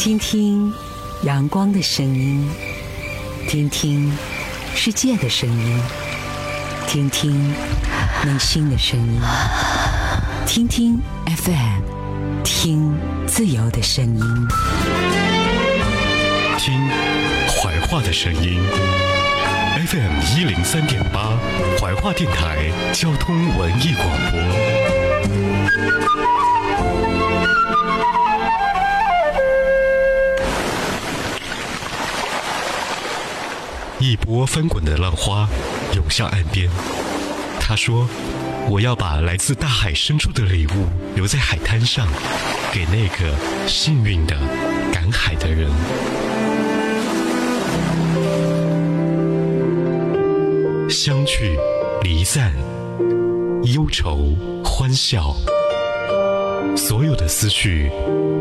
听听阳光的声音，听听世界的声音，听听内心的声音，听听 FM，听自由的声音，听怀化的声音。FM 一零三点八，怀化电台交通文艺广播。一波翻滚的浪花涌向岸边。他说：“我要把来自大海深处的礼物留在海滩上，给那个幸运的赶海的人。”相聚、离散、忧愁、欢笑，所有的思绪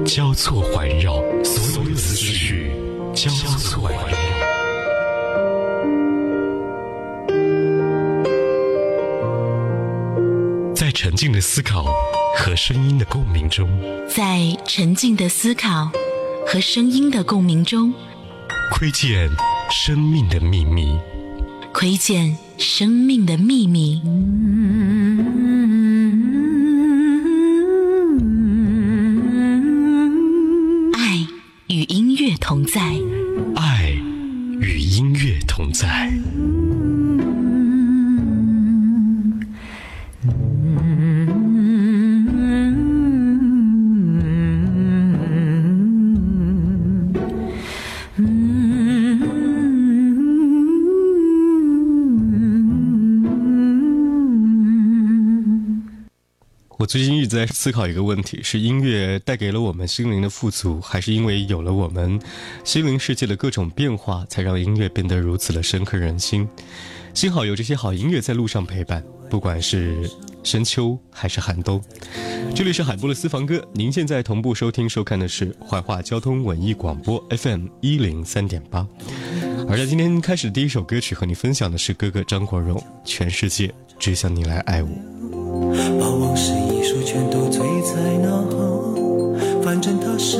交错环绕，所有的思绪交错环绕。在沉静的思考和声音的共鸣中，在沉静的思考和声音的共鸣中，窥见生命的秘密。窥见生命的秘密。爱我最近一直在思考一个问题：是音乐带给了我们心灵的富足，还是因为有了我们心灵世界的各种变化，才让音乐变得如此的深刻人心？幸好有这些好音乐在路上陪伴，不管是深秋还是寒冬。这里是海波的私房歌，您现在同步收听收看的是怀化交通文艺广播 FM 一零三点八。而在今天开始的第一首歌曲和你分享的是哥哥张国荣《全世界只想你来爱我》。把往事书全都醉在脑后，反正他是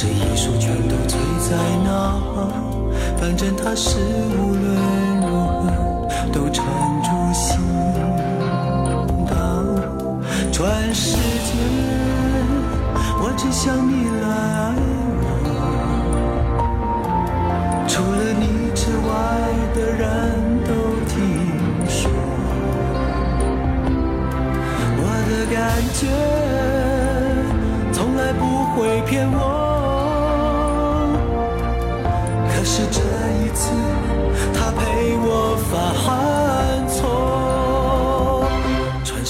这一束全都醉在那。反正它是无论如何都缠住心的。全世界，我只想你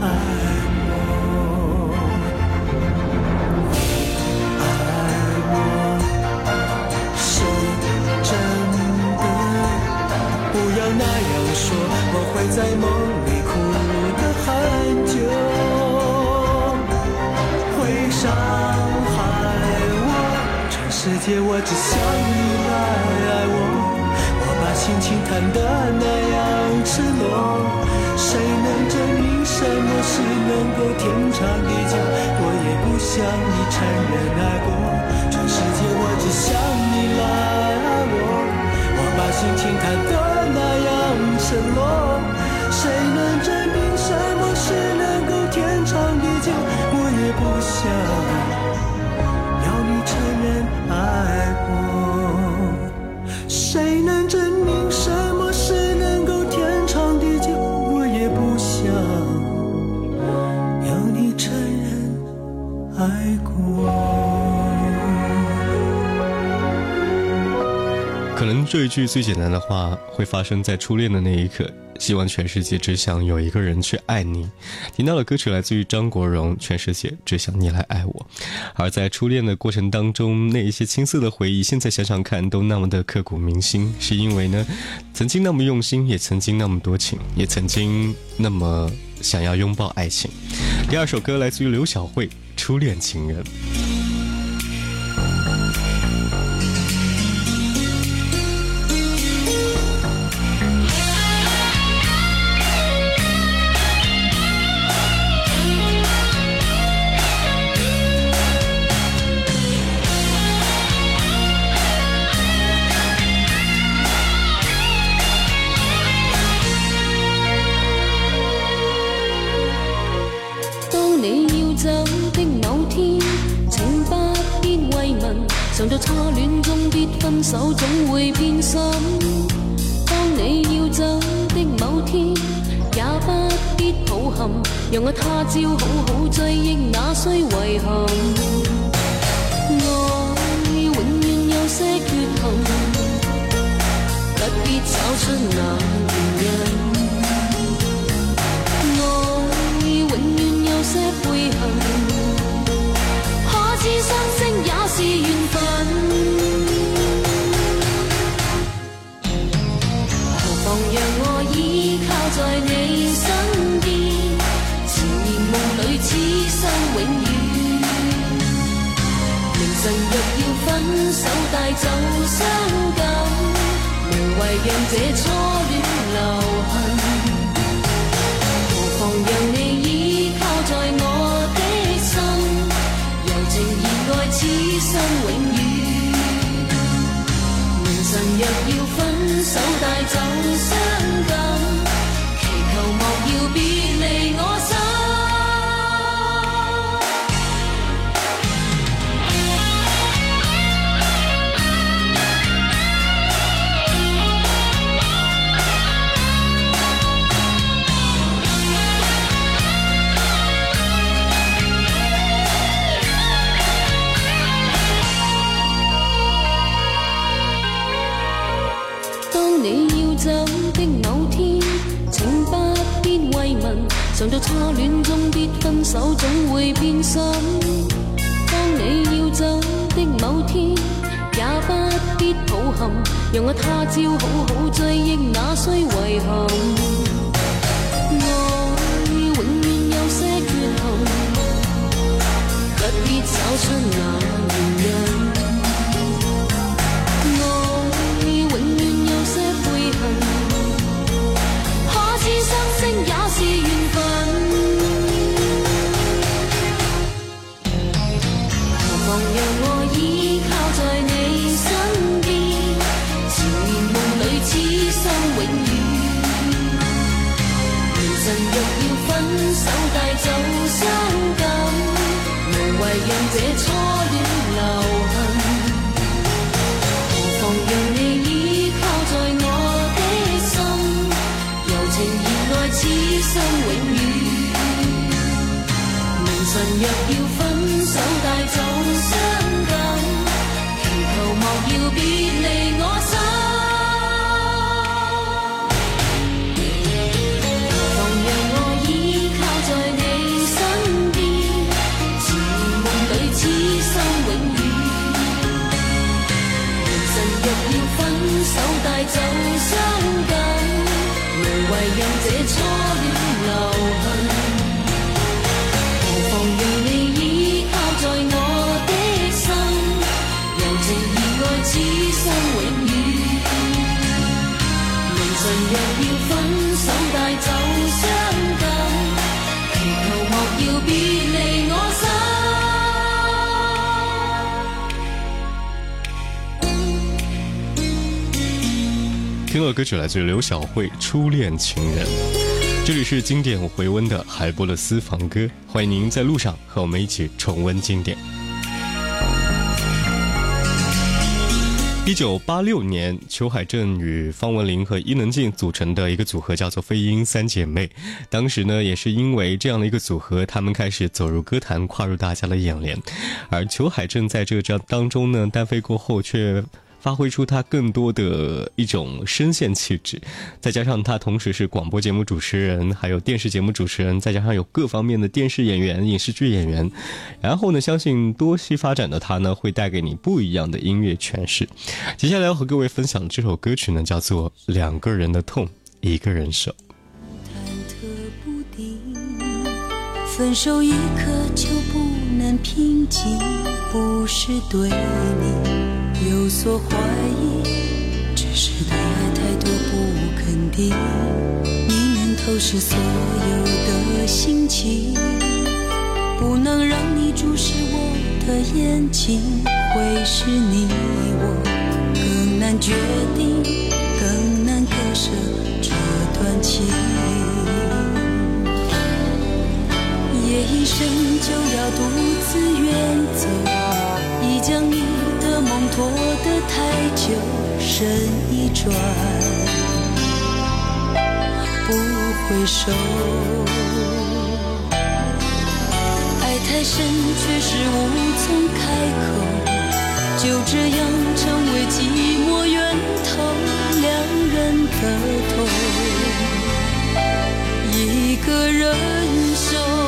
爱我，爱我是真的。不要那样说，我会在梦里哭得很久，会伤害我。全世界我只想你来爱我，我把心情谈得那样赤裸。谁能证明什么事能够天长地久？我也不想你承认爱过。全世界我只想你来爱我，我把心情弹得那样一句最简单的话会发生在初恋的那一刻，希望全世界只想有一个人去爱你。听到的歌曲来自于张国荣，《全世界只想你来爱我》。而在初恋的过程当中，那一些青涩的回忆，现在想想看都那么的刻骨铭心，是因为呢，曾经那么用心，也曾经那么多情，也曾经那么想要拥抱爱情。第二首歌来自于刘晓慧，《初恋情人》。常在初戀中必分手，總會變心。當你要走的某天，也不必抱憾，讓我他朝好好追憶那些遺憾。愛永遠有些缺陷，不必找出那原因。愛永遠有些悔恨，抱憾，讓我他朝好好追忆那些遗憾。爱永远有些缺憾，不必找出那原因。生永远。明晨若要分手带走伤感，无谓让这初恋留痕。何妨让你依靠在我的心，柔情热爱此生永远。明晨若要 Công 歌曲来自于刘晓慧《初恋情人》。这里是经典回温的海波的私房歌，欢迎您在路上和我们一起重温经典。一九八六年，裘海正与方文琳和伊能静组成的一个组合叫做飞鹰三姐妹。当时呢，也是因为这样的一个组合，他们开始走入歌坛，跨入大家的眼帘。而裘海正在这张当中呢，单飞过后却。发挥出他更多的一种声线气质，再加上他同时是广播节目主持人，还有电视节目主持人，再加上有各方面的电视演员、影视剧演员，然后呢，相信多栖发展的他呢，会带给你不一样的音乐诠释。接下来要和各位分享的这首歌曲呢，叫做《两个人的痛，一个人守》。分手一刻就不能平静，不是对你。有所怀疑，只是对爱太多不肯定。你能透视所有的心情，不能让你注视我的眼睛，会是你我更难决定，更难割舍这段情。夜一深就要独自远走，已将你。拖得太久，身一转，不回首。爱太深，却是无从开口，就这样成为寂寞源头，两人的痛，一个人受。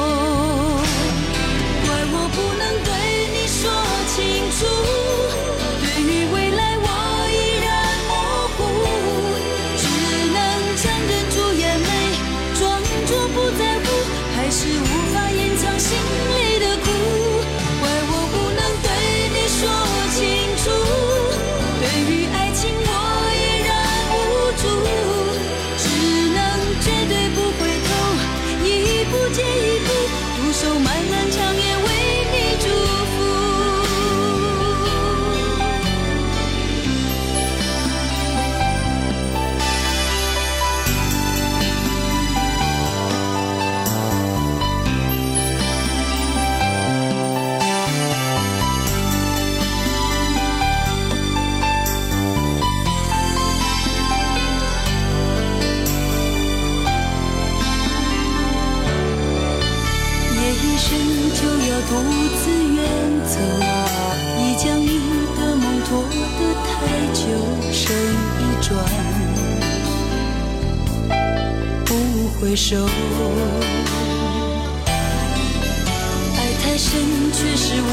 太深，却是无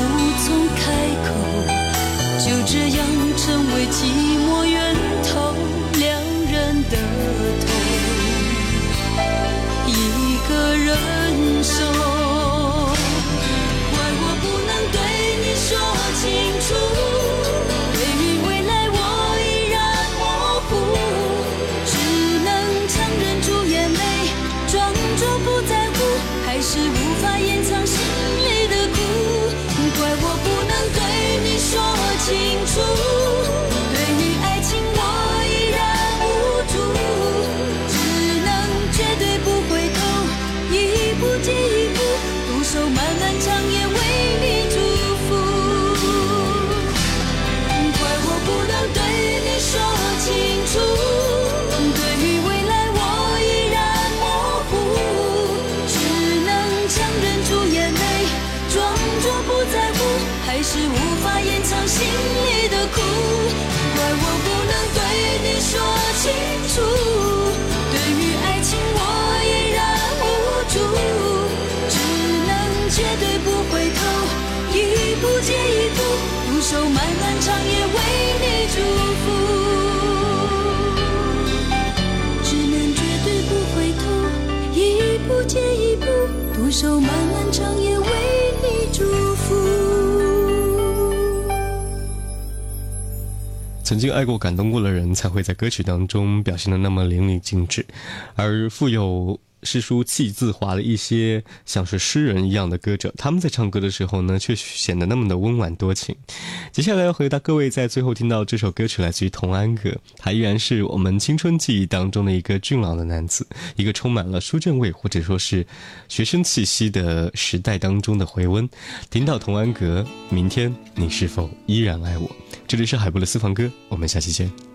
从开口，就这样成为寂寞源头，两人的痛，一个人受。绝对不回头，一步接一步，独守漫漫长夜为你祝福。只能绝对不回头，一步接一步，独守漫漫长夜为你祝福。曾经爱过、感动过的人，才会在歌曲当中表现的那么淋漓尽致，而富有。诗书气自华的一些像是诗人一样的歌者，他们在唱歌的时候呢，却显得那么的温婉多情。接下来要回答各位，在最后听到这首歌曲来自于童安格，他依然是我们青春记忆当中的一个俊朗的男子，一个充满了书卷味或者说是学生气息的时代当中的回温。听到童安格，明天你是否依然爱我？这里是海波的私房歌，我们下期见。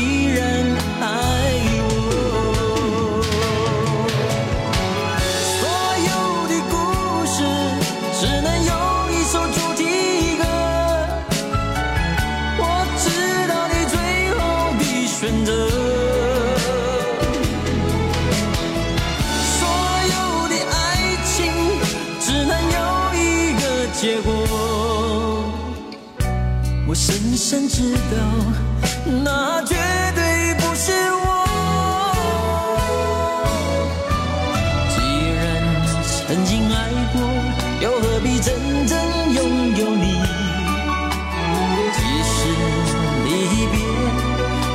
我深深知道，那绝对不是我。既然曾经爱过，又何必真正拥有你？即使离别，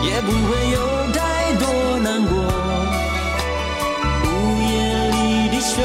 也不会有太多难过。午夜里的旋